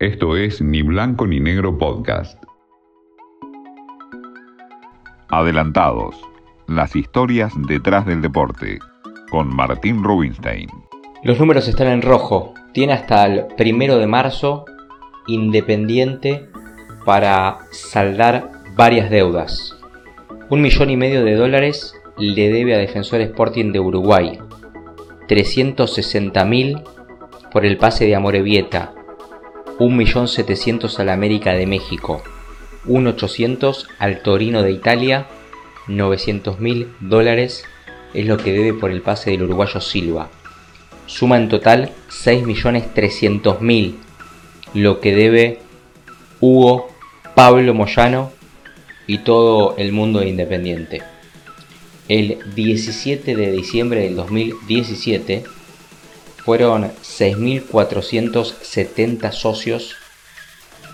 Esto es Ni Blanco ni Negro Podcast. Adelantados. Las historias detrás del deporte. Con Martín Rubinstein. Los números están en rojo. Tiene hasta el primero de marzo Independiente para saldar varias deudas. Un millón y medio de dólares le debe a Defensor Sporting de Uruguay. 360 mil por el pase de Amorebieta 1.700.000 al América de México, 1.800.000 al Torino de Italia, 900.000 dólares es lo que debe por el pase del uruguayo Silva. Suma en total 6.300.000 lo que debe Hugo, Pablo Moyano y todo el mundo de Independiente. El 17 de diciembre del 2017 fueron 6.470 socios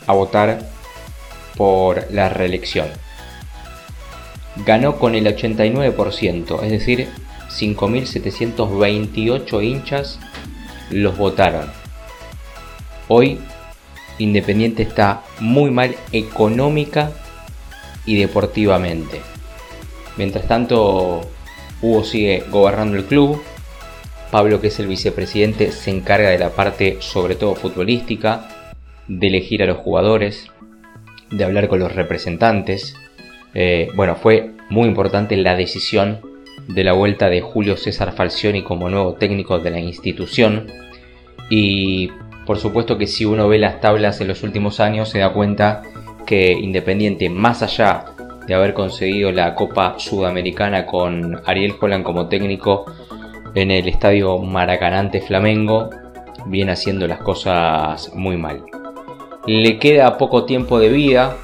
a votar por la reelección. Ganó con el 89%, es decir, 5.728 hinchas los votaron. Hoy Independiente está muy mal económica y deportivamente. Mientras tanto, Hugo sigue gobernando el club, Pablo, que es el vicepresidente, se encarga de la parte sobre todo futbolística, de elegir a los jugadores, de hablar con los representantes. Eh, bueno, fue muy importante la decisión de la vuelta de Julio César Falcioni como nuevo técnico de la institución. Y por supuesto que si uno ve las tablas en los últimos años se da cuenta que Independiente, más allá de haber conseguido la Copa Sudamericana con Ariel Holland como técnico, en el estadio Maracanante Flamengo viene haciendo las cosas muy mal. Le queda poco tiempo de vida.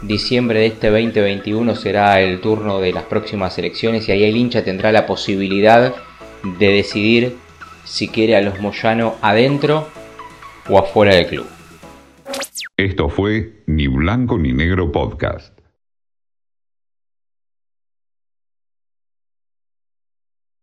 Diciembre de este 2021 será el turno de las próximas elecciones y ahí el hincha tendrá la posibilidad de decidir si quiere a los Moyano adentro o afuera del club. Esto fue Ni Blanco ni Negro Podcast.